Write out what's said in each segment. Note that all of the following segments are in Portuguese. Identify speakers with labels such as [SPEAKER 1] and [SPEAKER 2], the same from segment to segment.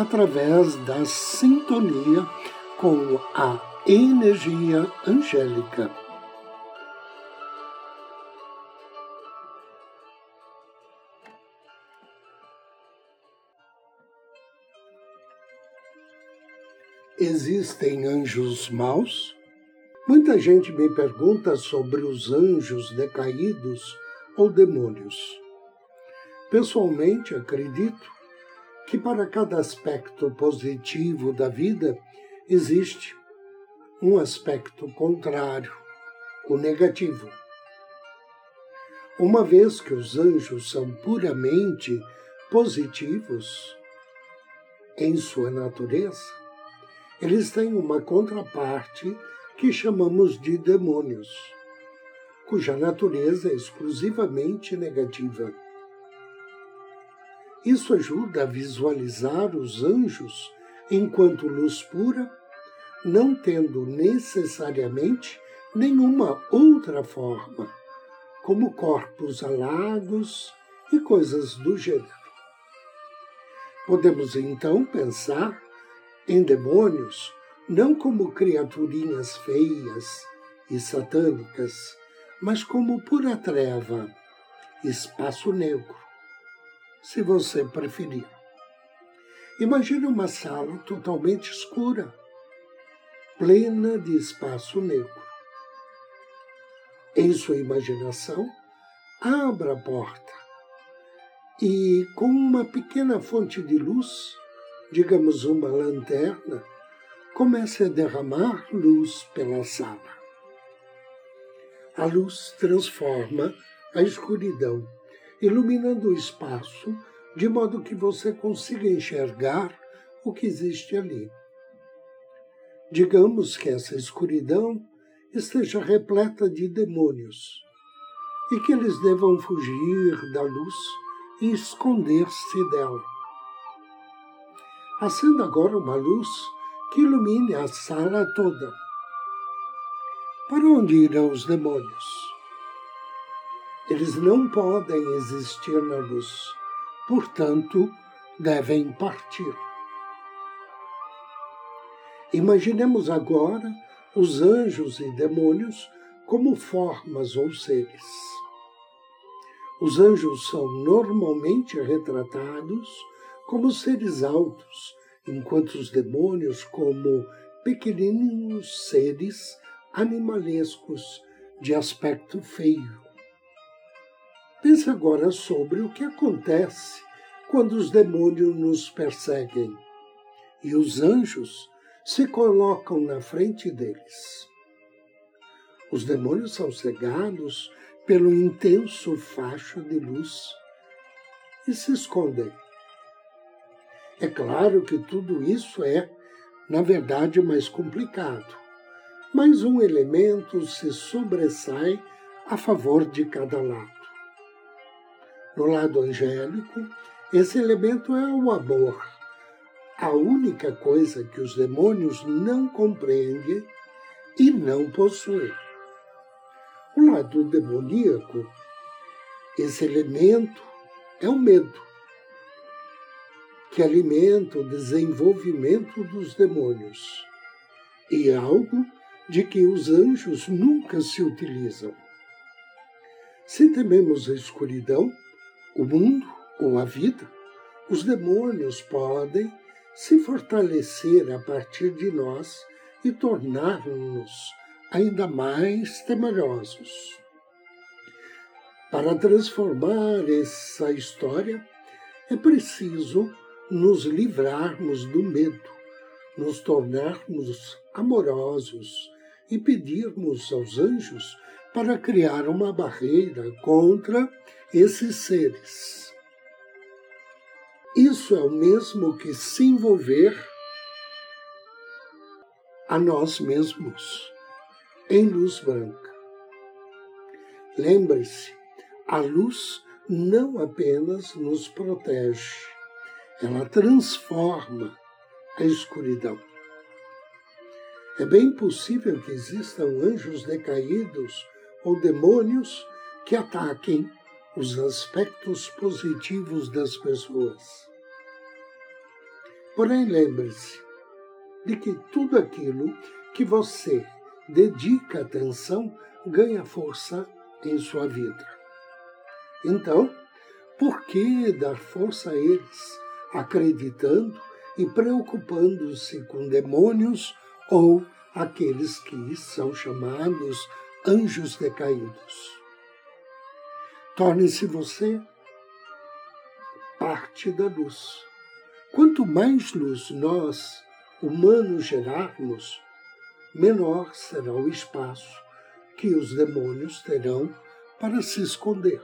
[SPEAKER 1] através da sintonia com a energia angélica. Existem anjos maus? Muita gente me pergunta sobre os anjos decaídos ou demônios. Pessoalmente, acredito que para cada aspecto positivo da vida existe um aspecto contrário, o negativo. Uma vez que os anjos são puramente positivos em sua natureza, eles têm uma contraparte que chamamos de demônios, cuja natureza é exclusivamente negativa. Isso ajuda a visualizar os anjos enquanto luz pura, não tendo necessariamente nenhuma outra forma, como corpos alados e coisas do gênero. Podemos então pensar em demônios não como criaturinhas feias e satânicas, mas como pura treva, espaço negro se você preferir. Imagine uma sala totalmente escura, plena de espaço negro. Em sua imaginação, abra a porta e, com uma pequena fonte de luz, digamos uma lanterna, comece a derramar luz pela sala. A luz transforma a escuridão iluminando o espaço de modo que você consiga enxergar o que existe ali. Digamos que essa escuridão esteja repleta de demônios e que eles devam fugir da luz e esconder-se dela. Acenda agora uma luz que ilumine a sala toda. Para onde irão os demônios? Eles não podem existir na luz, portanto, devem partir. Imaginemos agora os anjos e demônios como formas ou seres. Os anjos são normalmente retratados como seres altos, enquanto os demônios como pequenininhos seres animalescos de aspecto feio. Pense agora sobre o que acontece quando os demônios nos perseguem e os anjos se colocam na frente deles. Os demônios são cegados pelo intenso facho de luz e se escondem. É claro que tudo isso é, na verdade, mais complicado, mas um elemento se sobressai a favor de cada lado. No lado angélico, esse elemento é o amor, a única coisa que os demônios não compreendem e não possuem. O lado demoníaco, esse elemento é o medo, que alimenta o desenvolvimento dos demônios e é algo de que os anjos nunca se utilizam. Se tememos a escuridão, o mundo ou a vida, os demônios podem se fortalecer a partir de nós e tornar-nos ainda mais temerosos. Para transformar essa história, é preciso nos livrarmos do medo, nos tornarmos amorosos e pedirmos aos anjos para criar uma barreira contra esses seres. Isso é o mesmo que se envolver a nós mesmos em luz branca. Lembre-se, a luz não apenas nos protege, ela transforma a escuridão. É bem possível que existam anjos decaídos ou demônios que ataquem os aspectos positivos das pessoas. Porém, lembre-se de que tudo aquilo que você dedica atenção ganha força em sua vida. Então, por que dar força a eles, acreditando e preocupando-se com demônios ou aqueles que são chamados anjos decaídos. Torne-se você parte da luz. Quanto mais luz nós, humanos, gerarmos, menor será o espaço que os demônios terão para se esconder.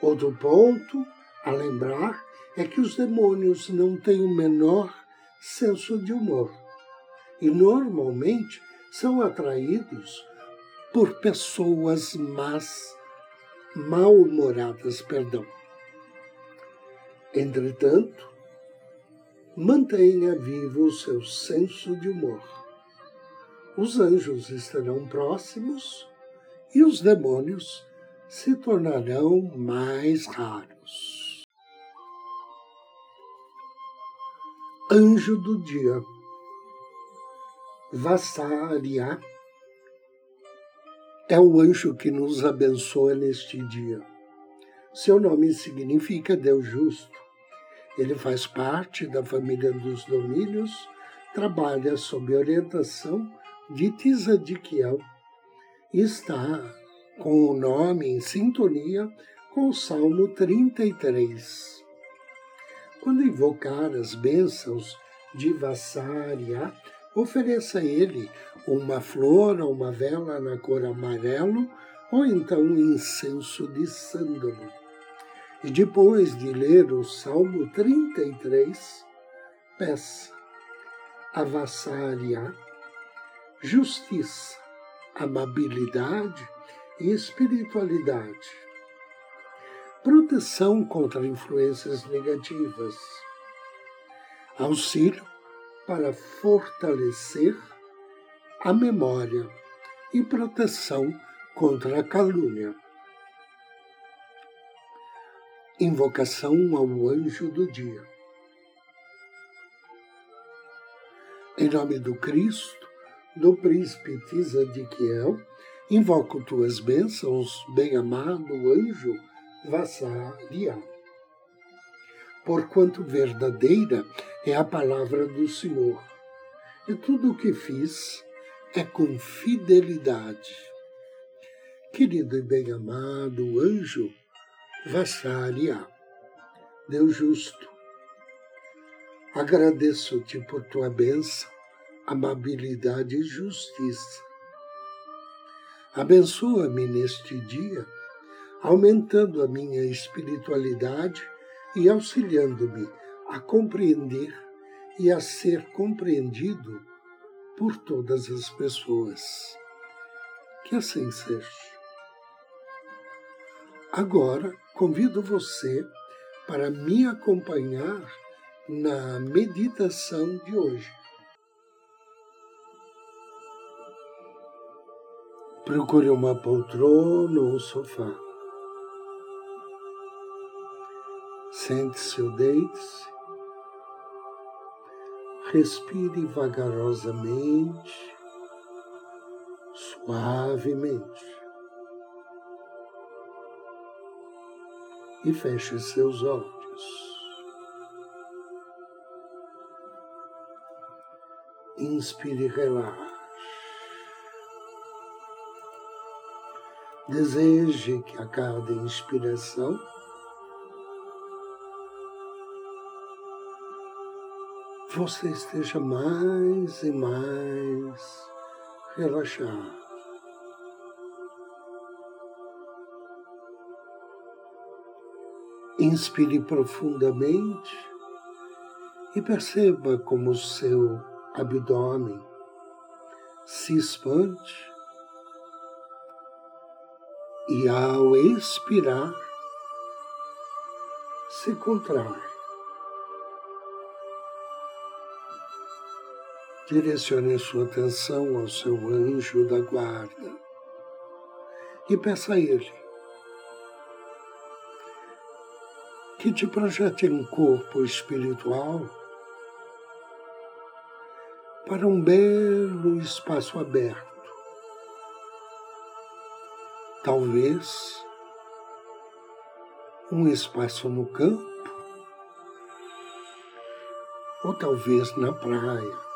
[SPEAKER 1] Outro ponto a lembrar é que os demônios não têm o menor senso de humor e normalmente são atraídos por pessoas más, mal-humoradas, perdão. Entretanto, mantenha vivo o seu senso de humor. Os anjos estarão próximos e os demônios se tornarão mais raros. Anjo do Dia Vassaria é o anjo que nos abençoa neste dia. Seu nome significa Deus justo. Ele faz parte da família dos domínios, trabalha sob orientação de Tzadikiel e está com o nome em sintonia com o Salmo 33. Quando invocar as bênçãos de Vassaria, ofereça a ele uma flor ou uma vela na cor amarelo ou então um incenso de sândalo. E depois de ler o Salmo 33, peça avassaria, justiça, amabilidade e espiritualidade, proteção contra influências negativas, auxílio para fortalecer a memória e proteção contra a calúnia. Invocação ao anjo do dia. Em nome do Cristo, do príncipe Tzadikiel, invoco tuas bênçãos, bem-amado anjo Vassariah porquanto verdadeira é a palavra do Senhor. E tudo o que fiz é com fidelidade. Querido e bem-amado anjo, Vassaria, Deus justo, agradeço-te por tua bênção, amabilidade e justiça. Abençoa-me neste dia, aumentando a minha espiritualidade e auxiliando-me a compreender e a ser compreendido por todas as pessoas. Que assim seja. Agora convido você para me acompanhar na meditação de hoje. Procure uma poltrona ou sofá. Sente-se ou deite-se. Respire vagarosamente, suavemente. E feche seus olhos. Inspire e relaxe. Deseje que a cada inspiração você esteja mais e mais relaxado. Inspire profundamente e perceba como o seu abdômen se expande e ao expirar se contrai. Direcione sua atenção ao seu anjo da guarda e peça a ele que te projete um corpo espiritual para um belo espaço aberto. Talvez um espaço no campo, ou talvez na praia.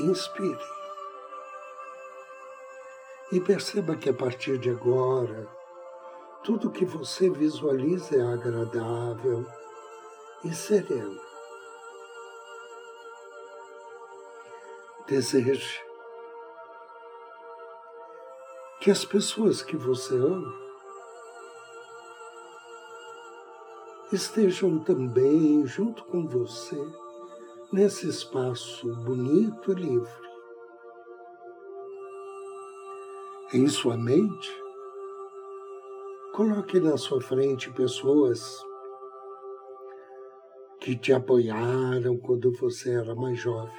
[SPEAKER 1] Inspire e perceba que a partir de agora, tudo que você visualiza é agradável e sereno. Deseje que as pessoas que você ama estejam também junto com você nesse espaço bonito e livre. em sua mente, coloque na sua frente pessoas que te apoiaram quando você era mais jovem.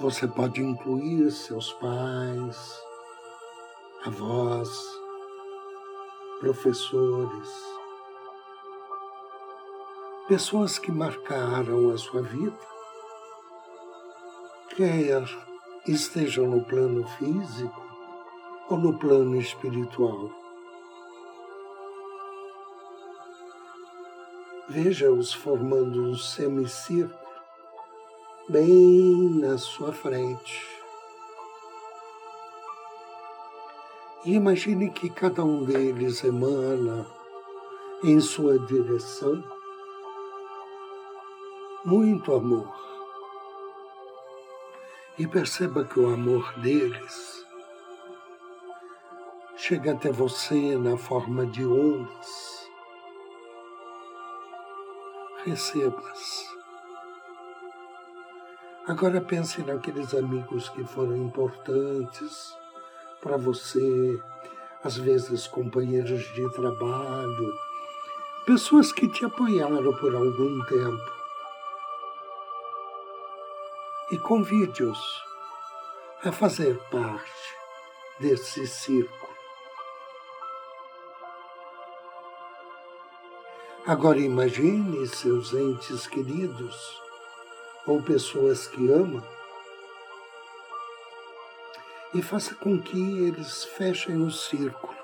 [SPEAKER 1] Você pode incluir seus pais, avós, professores, pessoas que marcaram a sua vida quer estejam no plano físico ou no plano espiritual. Veja-os formando um semicírculo bem na sua frente. E imagine que cada um deles emana em sua direção muito amor e perceba que o amor deles chega até você na forma de ondas. Receba-as. Agora pense naqueles amigos que foram importantes para você, às vezes companheiros de trabalho, pessoas que te apoiaram por algum tempo e convide-os a fazer parte desse círculo. Agora imagine seus entes queridos ou pessoas que ama e faça com que eles fechem o círculo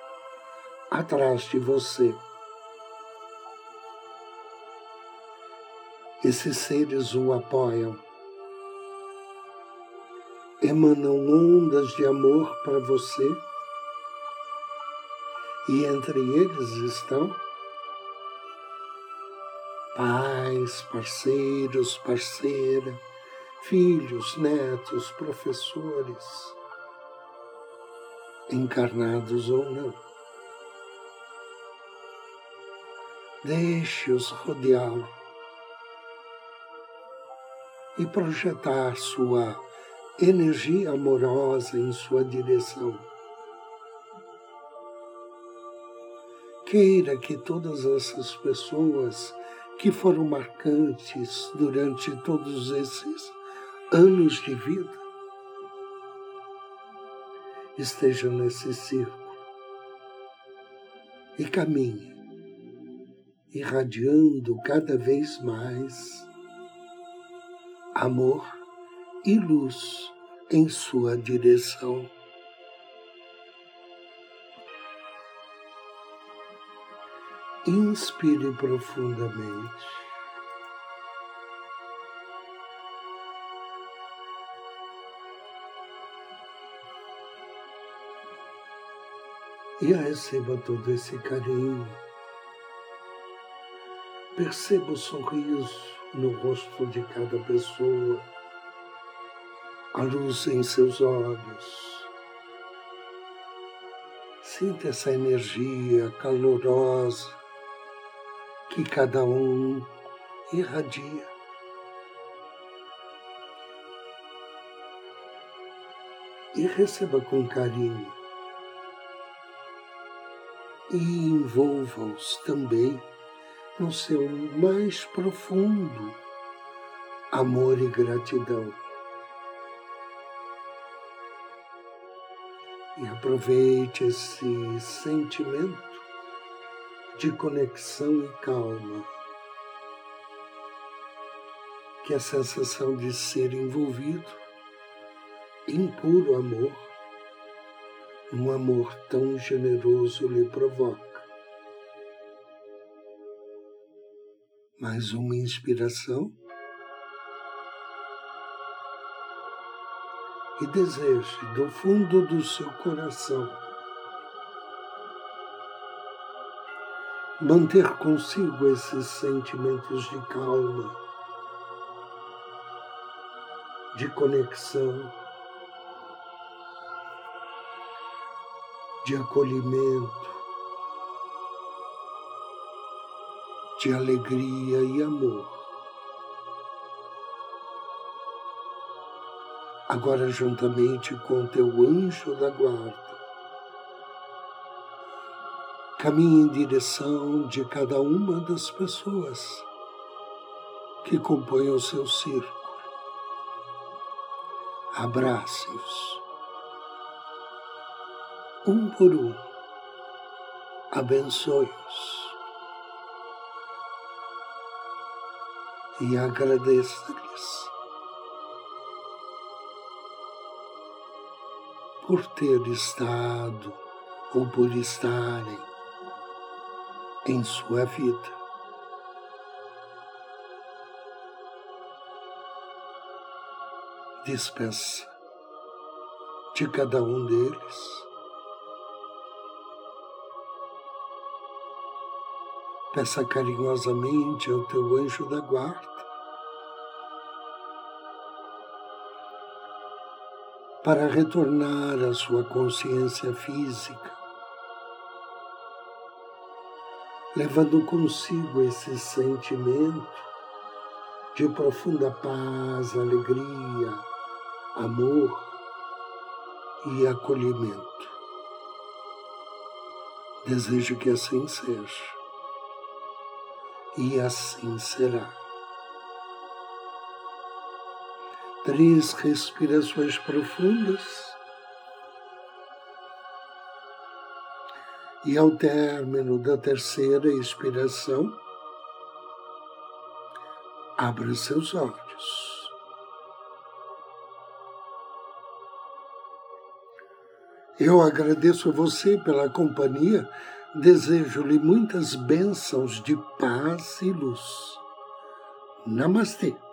[SPEAKER 1] atrás de você. Esses seres o apoiam emanam ondas de amor para você, e entre eles estão pais, parceiros, parceira, filhos, netos, professores, encarnados ou não. Deixe-os rodeá-lo e projetar sua energia amorosa em sua direção. Queira que todas essas pessoas que foram marcantes durante todos esses anos de vida estejam nesse círculo e caminhe, irradiando cada vez mais amor e luz em sua direção. Inspire profundamente. E receba todo esse carinho. Perceba o sorriso no rosto de cada pessoa a luz em seus olhos. Sinta essa energia calorosa que cada um irradia. E receba com carinho. E envolva-os também no seu mais profundo amor e gratidão. E aproveite esse sentimento de conexão e calma, que a sensação de ser envolvido em puro amor, um amor tão generoso lhe provoca. Mais uma inspiração. E deseje do fundo do seu coração manter consigo esses sentimentos de calma, de conexão, de acolhimento, de alegria e amor. Agora juntamente com teu anjo da guarda. Caminhe em direção de cada uma das pessoas que compõem o seu círculo. Abrace-os, um por um, abençoe-os e agradeça-lhes por ter estado ou por estarem em sua vida. Despeça de cada um deles. Peça carinhosamente ao teu anjo da guarda para retornar à sua consciência física, levando consigo esse sentimento de profunda paz, alegria, amor e acolhimento. Desejo que assim seja, e assim será. Três respirações profundas. E ao término da terceira expiração, abra seus olhos. Eu agradeço a você pela companhia, desejo-lhe muitas bênçãos de paz e luz. Namastê.